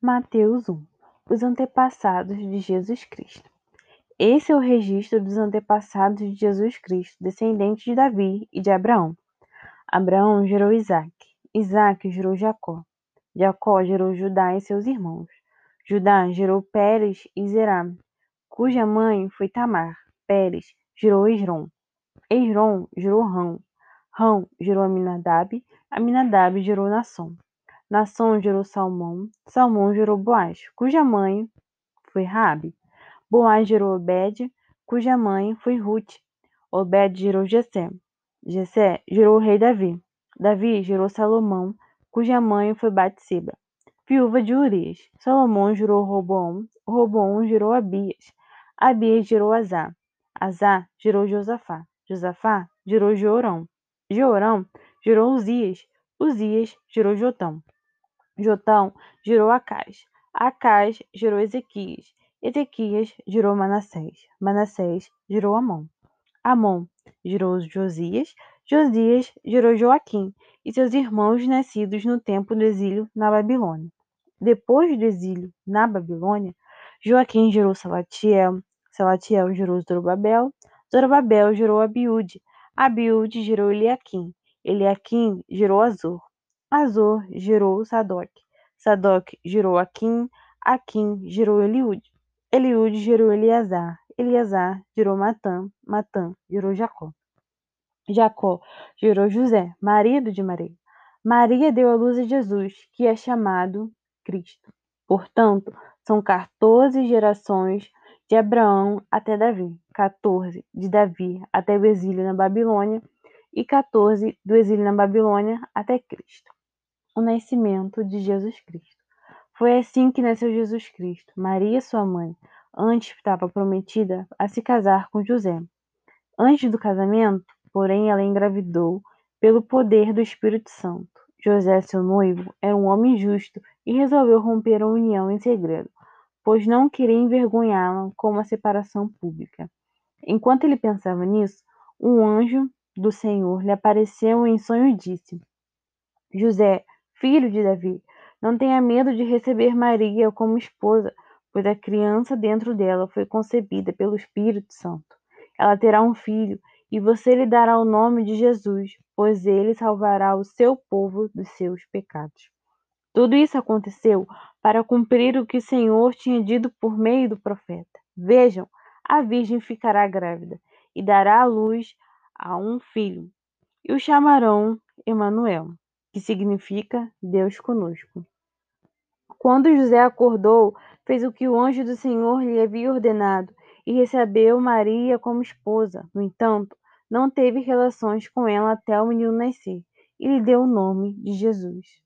Mateus 1 Os antepassados de Jesus Cristo. Esse é o registro dos antepassados de Jesus Cristo, descendentes de Davi e de Abraão. Abraão gerou Isaac. Isaac gerou Jacó. Jacó gerou Judá e seus irmãos. Judá gerou Pérez e Zerá, cuja mãe foi Tamar. Pérez gerou Esrom. Esrom gerou Rão. Rão gerou Aminadab. Aminadab gerou Nasson. Nação gerou Salmão, Salmão gerou Boaz, cuja mãe foi Rabi. Boaz gerou Obed, cuja mãe foi Ruth. Obed gerou Jessé. Jessé gerou o rei Davi. Davi gerou Salomão, cuja mãe foi Batseba, viúva de Urias. Salomão gerou Roboão, Roboão gerou Abias. Abias gerou Azá. Azá gerou Josafá. Josafá gerou Jorão. Jorão gerou Uzias. Uzias gerou Jotão. Jotão gerou Acás. Acás gerou Ezequias. Ezequias gerou Manassés. Manassés gerou Amon. Amon gerou Josias. Josias gerou Joaquim e seus irmãos nascidos no tempo do exílio na Babilônia. Depois do exílio na Babilônia, Joaquim gerou Salatiel. Salatiel gerou Zorobabel. Zorobabel gerou Abiúde. Abiúde gerou Eliaquim. Eliaquim gerou Azor. Azor gerou Sadoc. Sadoc gerou Aquim. Aquim gerou Eliúde. Eliúde gerou Eleazar. Eleazar gerou Matã. Matã gerou Jacó. Jacó gerou José, marido de Maria. Maria deu à luz a Jesus, que é chamado Cristo. Portanto, são 14 gerações de Abraão até Davi, 14 de Davi até o exílio na Babilônia e 14 do exílio na Babilônia até Cristo o nascimento de Jesus Cristo. Foi assim que nasceu Jesus Cristo. Maria, sua mãe, antes estava prometida a se casar com José. Antes do casamento, porém, ela engravidou pelo poder do Espírito Santo. José, seu noivo, era um homem justo e resolveu romper a união em segredo, pois não queria envergonhá-la com uma separação pública. Enquanto ele pensava nisso, um anjo do Senhor lhe apareceu em sonho e disse: José, filho de Davi, não tenha medo de receber Maria como esposa, pois a criança dentro dela foi concebida pelo Espírito Santo. Ela terá um filho, e você lhe dará o nome de Jesus, pois ele salvará o seu povo dos seus pecados. Tudo isso aconteceu para cumprir o que o Senhor tinha dito por meio do profeta. Vejam, a virgem ficará grávida e dará à luz a um filho, e o chamarão Emanuel que significa Deus conosco. Quando José acordou, fez o que o anjo do Senhor lhe havia ordenado e recebeu Maria como esposa. No entanto, não teve relações com ela até o menino nascer e lhe deu o nome de Jesus.